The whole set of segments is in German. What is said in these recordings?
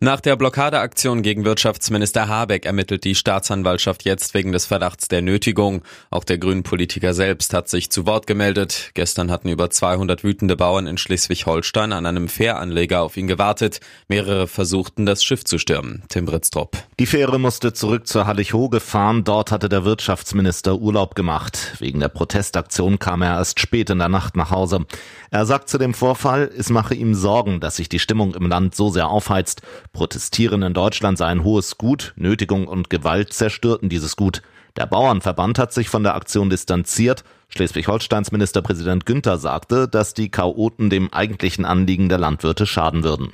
Nach der Blockadeaktion gegen Wirtschaftsminister Habeck ermittelt die Staatsanwaltschaft jetzt wegen des Verdachts der Nötigung. Auch der Grünen-Politiker selbst hat sich zu Wort gemeldet. Gestern hatten über 200 wütende Bauern in Schleswig-Holstein an einem Fähranleger auf ihn gewartet. Mehrere versuchten, das Schiff zu stürmen. Tim Britztrup. Die Fähre musste zurück zur Hallig-Hoge fahren. Dort hatte der Wirtschaftsminister Urlaub gemacht. Wegen der Protestaktion kam er erst spät in der Nacht nach Hause. Er sagt zu dem Vorfall, es mache ihm Sorgen, dass sich die Stimmung im Land so sehr aufheizt. Protestieren in Deutschland sei ein hohes Gut, Nötigung und Gewalt zerstörten dieses Gut. Der Bauernverband hat sich von der Aktion distanziert. Schleswig-Holsteins Ministerpräsident Günther sagte, dass die Chaoten dem eigentlichen Anliegen der Landwirte schaden würden.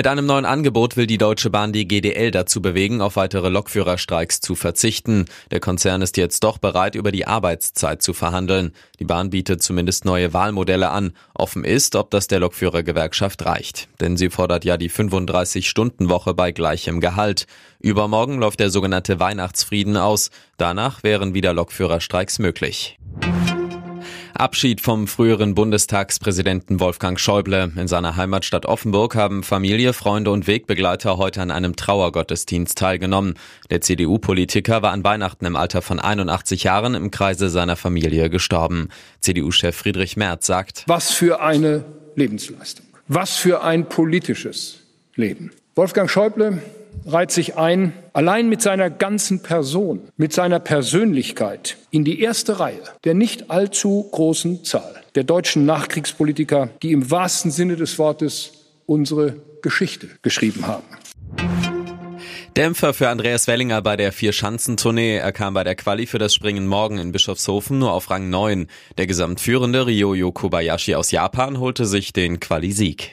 Mit einem neuen Angebot will die Deutsche Bahn die GDL dazu bewegen, auf weitere Lokführerstreiks zu verzichten. Der Konzern ist jetzt doch bereit, über die Arbeitszeit zu verhandeln. Die Bahn bietet zumindest neue Wahlmodelle an. Offen ist, ob das der Lokführergewerkschaft reicht. Denn sie fordert ja die 35-Stunden-Woche bei gleichem Gehalt. Übermorgen läuft der sogenannte Weihnachtsfrieden aus. Danach wären wieder Lokführerstreiks möglich. Abschied vom früheren Bundestagspräsidenten Wolfgang Schäuble. In seiner Heimatstadt Offenburg haben Familie, Freunde und Wegbegleiter heute an einem Trauergottesdienst teilgenommen. Der CDU-Politiker war an Weihnachten im Alter von 81 Jahren im Kreise seiner Familie gestorben. CDU-Chef Friedrich Merz sagt, Was für eine Lebensleistung. Was für ein politisches Leben. Wolfgang Schäuble reiht sich ein, allein mit seiner ganzen Person, mit seiner Persönlichkeit in die erste Reihe der nicht allzu großen Zahl der deutschen Nachkriegspolitiker, die im wahrsten Sinne des Wortes unsere Geschichte geschrieben haben. Dämpfer für Andreas Wellinger bei der Vier-Schanzentournee. Er kam bei der Quali für das Springen morgen in Bischofshofen nur auf Rang 9. Der gesamtführende Ryoyo Kobayashi aus Japan holte sich den Quali-Sieg.